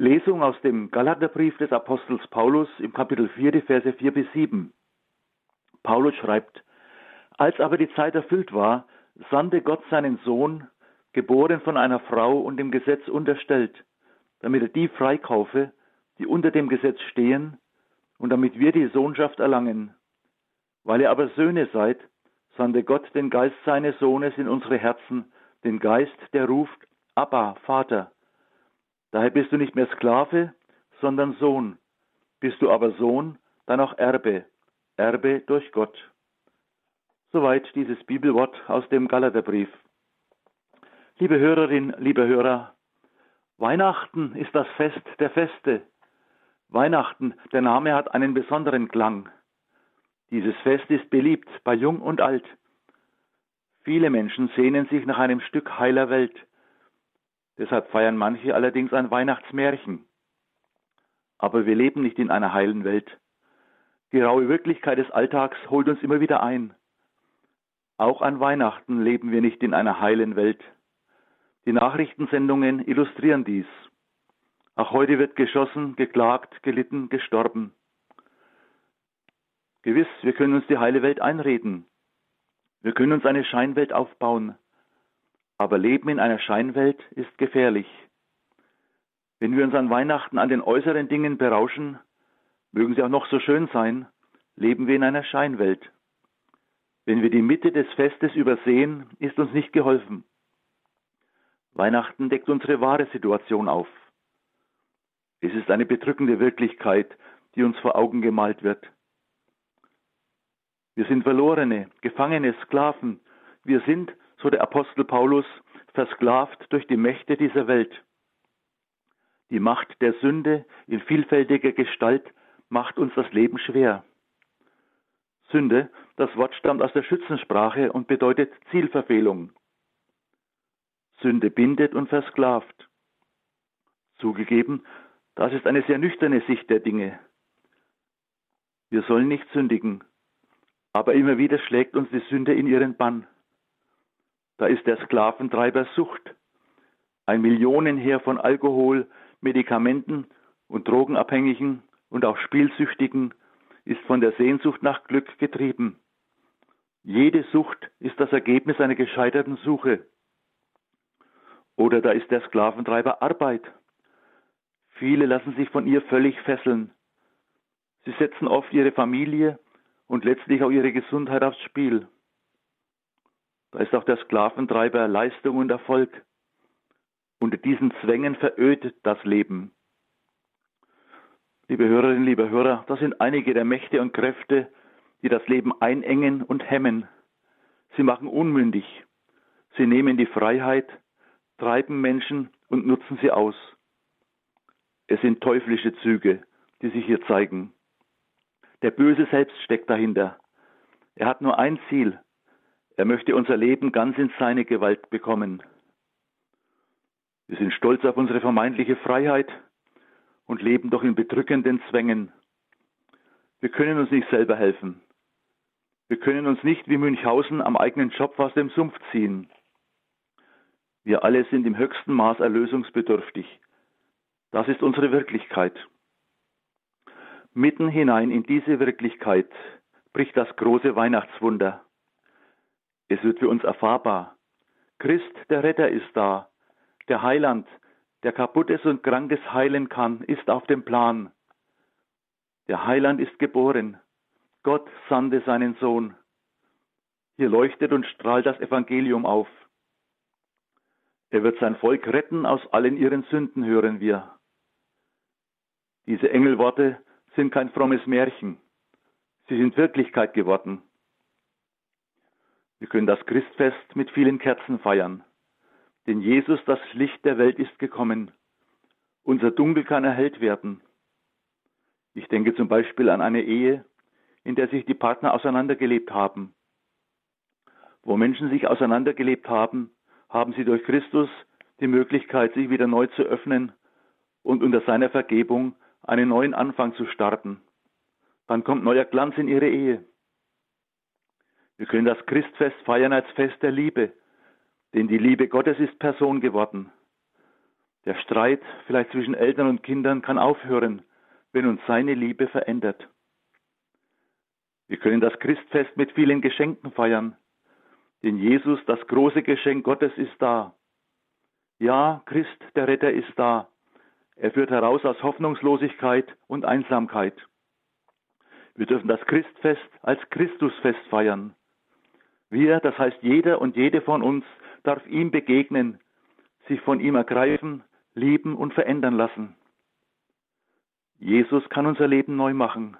Lesung aus dem Galaterbrief des Apostels Paulus im Kapitel 4, die Verse 4 bis 7. Paulus schreibt, als aber die Zeit erfüllt war, sandte Gott seinen Sohn, geboren von einer Frau und dem Gesetz unterstellt, damit er die freikaufe, die unter dem Gesetz stehen, und damit wir die Sohnschaft erlangen. Weil ihr aber Söhne seid, sandte Gott den Geist seines Sohnes in unsere Herzen, den Geist, der ruft, Abba, Vater. Daher bist du nicht mehr Sklave, sondern Sohn. Bist du aber Sohn, dann auch Erbe, Erbe durch Gott. Soweit dieses Bibelwort aus dem Galaterbrief. Liebe Hörerin, liebe Hörer, Weihnachten ist das Fest der Feste. Weihnachten, der Name hat einen besonderen Klang. Dieses Fest ist beliebt bei Jung und Alt. Viele Menschen sehnen sich nach einem Stück heiler Welt. Deshalb feiern manche allerdings ein Weihnachtsmärchen. Aber wir leben nicht in einer heilen Welt. Die raue Wirklichkeit des Alltags holt uns immer wieder ein. Auch an Weihnachten leben wir nicht in einer heilen Welt. Die Nachrichtensendungen illustrieren dies. Auch heute wird geschossen, geklagt, gelitten, gestorben. Gewiss, wir können uns die heile Welt einreden. Wir können uns eine Scheinwelt aufbauen. Aber Leben in einer Scheinwelt ist gefährlich. Wenn wir uns an Weihnachten an den äußeren Dingen berauschen, mögen sie auch noch so schön sein, leben wir in einer Scheinwelt. Wenn wir die Mitte des Festes übersehen, ist uns nicht geholfen. Weihnachten deckt unsere wahre Situation auf. Es ist eine bedrückende Wirklichkeit, die uns vor Augen gemalt wird. Wir sind Verlorene, Gefangene, Sklaven. Wir sind, so der Apostel Paulus, versklavt durch die Mächte dieser Welt. Die Macht der Sünde in vielfältiger Gestalt macht uns das Leben schwer. Sünde, das Wort stammt aus der Schützensprache und bedeutet Zielverfehlung. Sünde bindet und versklavt. Zugegeben, das ist eine sehr nüchterne Sicht der Dinge. Wir sollen nicht sündigen, aber immer wieder schlägt uns die Sünde in ihren Bann. Da ist der Sklaventreiber Sucht, ein Millionenheer von Alkohol, Medikamenten und Drogenabhängigen und auch Spielsüchtigen ist von der Sehnsucht nach Glück getrieben. Jede Sucht ist das Ergebnis einer gescheiterten Suche. Oder da ist der Sklaventreiber Arbeit. Viele lassen sich von ihr völlig fesseln. Sie setzen oft ihre Familie und letztlich auch ihre Gesundheit aufs Spiel. Da ist auch der Sklaventreiber Leistung und Erfolg. Unter diesen Zwängen verödet das Leben. Liebe Hörerinnen, liebe Hörer, das sind einige der Mächte und Kräfte, die das Leben einengen und hemmen. Sie machen unmündig. Sie nehmen die Freiheit, treiben Menschen und nutzen sie aus. Es sind teuflische Züge, die sich hier zeigen. Der Böse selbst steckt dahinter. Er hat nur ein Ziel, er möchte unser Leben ganz in seine Gewalt bekommen. Wir sind stolz auf unsere vermeintliche Freiheit und leben doch in bedrückenden Zwängen. Wir können uns nicht selber helfen. Wir können uns nicht wie Münchhausen am eigenen Job aus dem Sumpf ziehen. Wir alle sind im höchsten Maß erlösungsbedürftig. Das ist unsere Wirklichkeit. Mitten hinein in diese Wirklichkeit bricht das große Weihnachtswunder. Es wird für uns erfahrbar. Christ, der Retter, ist da. Der Heiland, der kaputtes und krankes heilen kann, ist auf dem Plan. Der Heiland ist geboren. Gott sandte seinen Sohn. Hier leuchtet und strahlt das Evangelium auf. Er wird sein Volk retten aus allen ihren Sünden, hören wir. Diese Engelworte sind kein frommes Märchen. Sie sind Wirklichkeit geworden. Wir können das Christfest mit vielen Kerzen feiern. Denn Jesus, das Licht der Welt, ist gekommen. Unser Dunkel kann erhellt werden. Ich denke zum Beispiel an eine Ehe, in der sich die Partner auseinandergelebt haben. Wo Menschen sich auseinandergelebt haben, haben sie durch Christus die Möglichkeit, sich wieder neu zu öffnen und unter seiner Vergebung einen neuen Anfang zu starten. Dann kommt neuer Glanz in ihre Ehe. Wir können das Christfest feiern als Fest der Liebe, denn die Liebe Gottes ist Person geworden. Der Streit vielleicht zwischen Eltern und Kindern kann aufhören, wenn uns seine Liebe verändert. Wir können das Christfest mit vielen Geschenken feiern, denn Jesus, das große Geschenk Gottes, ist da. Ja, Christ, der Retter, ist da. Er führt heraus aus Hoffnungslosigkeit und Einsamkeit. Wir dürfen das Christfest als Christusfest feiern. Wir, das heißt jeder und jede von uns, darf ihm begegnen, sich von ihm ergreifen, lieben und verändern lassen. Jesus kann unser Leben neu machen.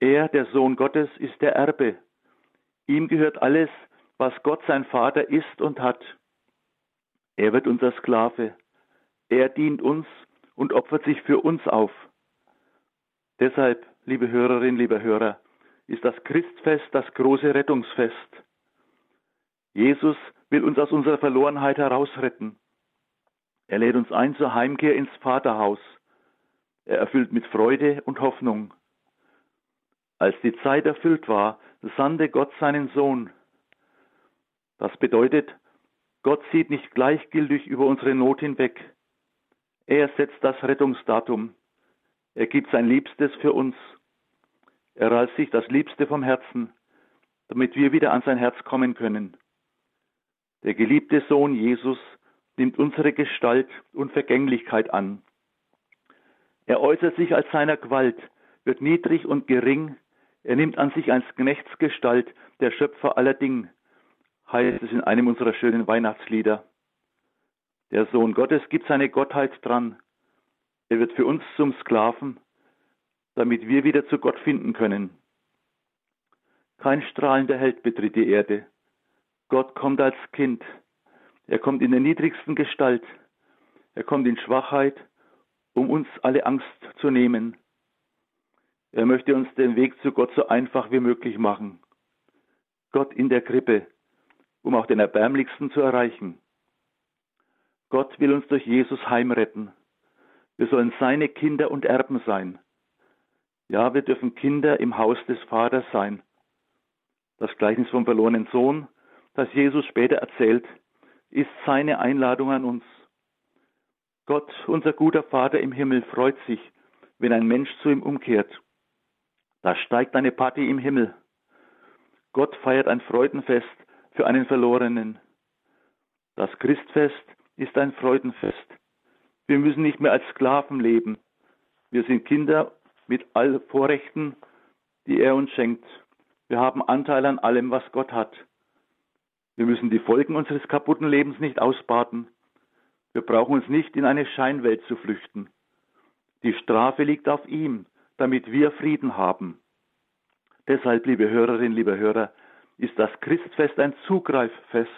Er, der Sohn Gottes, ist der Erbe. Ihm gehört alles, was Gott sein Vater ist und hat. Er wird unser Sklave. Er dient uns und opfert sich für uns auf. Deshalb, liebe Hörerinnen, liebe Hörer, ist das Christfest das große Rettungsfest. Jesus will uns aus unserer Verlorenheit herausretten. Er lädt uns ein zur Heimkehr ins Vaterhaus. Er erfüllt mit Freude und Hoffnung. Als die Zeit erfüllt war, sandte Gott seinen Sohn. Das bedeutet, Gott sieht nicht gleichgültig über unsere Not hinweg. Er setzt das Rettungsdatum. Er gibt sein Liebstes für uns. Er reißt sich das Liebste vom Herzen, damit wir wieder an sein Herz kommen können. Der geliebte Sohn Jesus nimmt unsere Gestalt und Vergänglichkeit an. Er äußert sich als seiner Gewalt, wird niedrig und gering, er nimmt an sich als Knechtsgestalt, der Schöpfer aller Dinge, heißt es in einem unserer schönen Weihnachtslieder. Der Sohn Gottes gibt seine Gottheit dran. Er wird für uns zum Sklaven, damit wir wieder zu Gott finden können. Kein strahlender Held betritt die Erde. Gott kommt als Kind. Er kommt in der niedrigsten Gestalt. Er kommt in Schwachheit, um uns alle Angst zu nehmen. Er möchte uns den Weg zu Gott so einfach wie möglich machen. Gott in der Krippe, um auch den Erbärmlichsten zu erreichen. Gott will uns durch Jesus heimretten. Wir sollen seine Kinder und Erben sein. Ja, wir dürfen Kinder im Haus des Vaters sein. Das Gleichnis vom verlorenen Sohn das Jesus später erzählt, ist seine Einladung an uns. Gott, unser guter Vater im Himmel, freut sich, wenn ein Mensch zu ihm umkehrt. Da steigt eine Party im Himmel. Gott feiert ein Freudenfest für einen Verlorenen. Das Christfest ist ein Freudenfest. Wir müssen nicht mehr als Sklaven leben. Wir sind Kinder mit all Vorrechten, die er uns schenkt. Wir haben Anteil an allem, was Gott hat. Wir müssen die Folgen unseres kaputten Lebens nicht ausbaden. Wir brauchen uns nicht in eine Scheinwelt zu flüchten. Die Strafe liegt auf ihm, damit wir Frieden haben. Deshalb, liebe Hörerinnen, liebe Hörer, ist das Christfest ein Zugreiffest.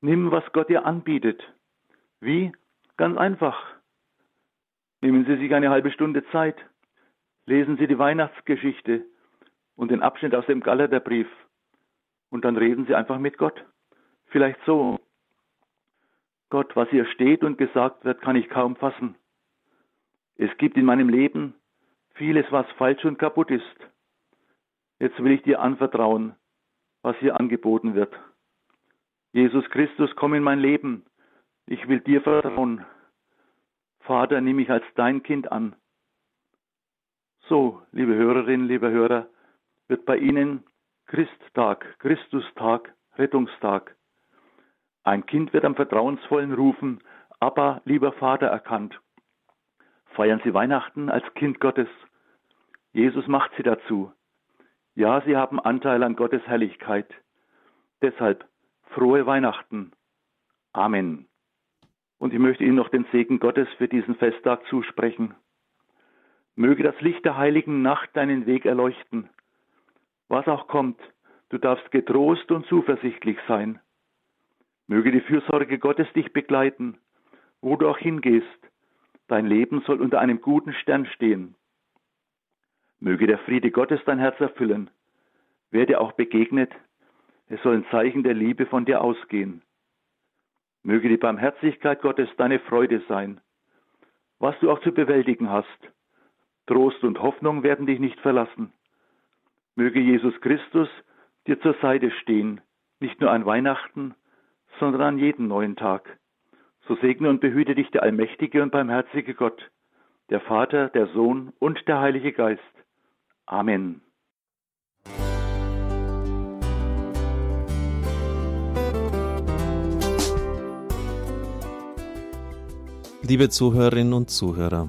Nimm, was Gott dir anbietet. Wie? Ganz einfach. Nehmen Sie sich eine halbe Stunde Zeit. Lesen Sie die Weihnachtsgeschichte und den Abschnitt aus dem Galaterbrief und dann reden Sie einfach mit Gott. Vielleicht so. Gott, was hier steht und gesagt wird, kann ich kaum fassen. Es gibt in meinem Leben vieles, was falsch und kaputt ist. Jetzt will ich dir anvertrauen, was hier angeboten wird. Jesus Christus, komm in mein Leben. Ich will dir vertrauen. Vater, nimm mich als dein Kind an. So, liebe Hörerinnen, liebe Hörer, wird bei Ihnen Christtag, Christustag, Rettungstag. Ein Kind wird am vertrauensvollen Rufen, aber lieber Vater erkannt. Feiern Sie Weihnachten als Kind Gottes. Jesus macht Sie dazu. Ja, Sie haben Anteil an Gottes Herrlichkeit. Deshalb frohe Weihnachten. Amen. Und ich möchte Ihnen noch den Segen Gottes für diesen Festtag zusprechen. Möge das Licht der heiligen Nacht deinen Weg erleuchten was auch kommt, du darfst getrost und zuversichtlich sein. Möge die Fürsorge Gottes dich begleiten, wo du auch hingehst. Dein Leben soll unter einem guten Stern stehen. Möge der Friede Gottes dein Herz erfüllen. Wer dir auch begegnet, es soll ein Zeichen der Liebe von dir ausgehen. Möge die Barmherzigkeit Gottes deine Freude sein. Was du auch zu bewältigen hast, Trost und Hoffnung werden dich nicht verlassen. Möge Jesus Christus dir zur Seite stehen, nicht nur an Weihnachten, sondern an jedem neuen Tag. So segne und behüte dich der allmächtige und barmherzige Gott, der Vater, der Sohn und der Heilige Geist. Amen. Liebe Zuhörerinnen und Zuhörer,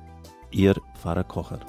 Ihr Pfarrer Kocher.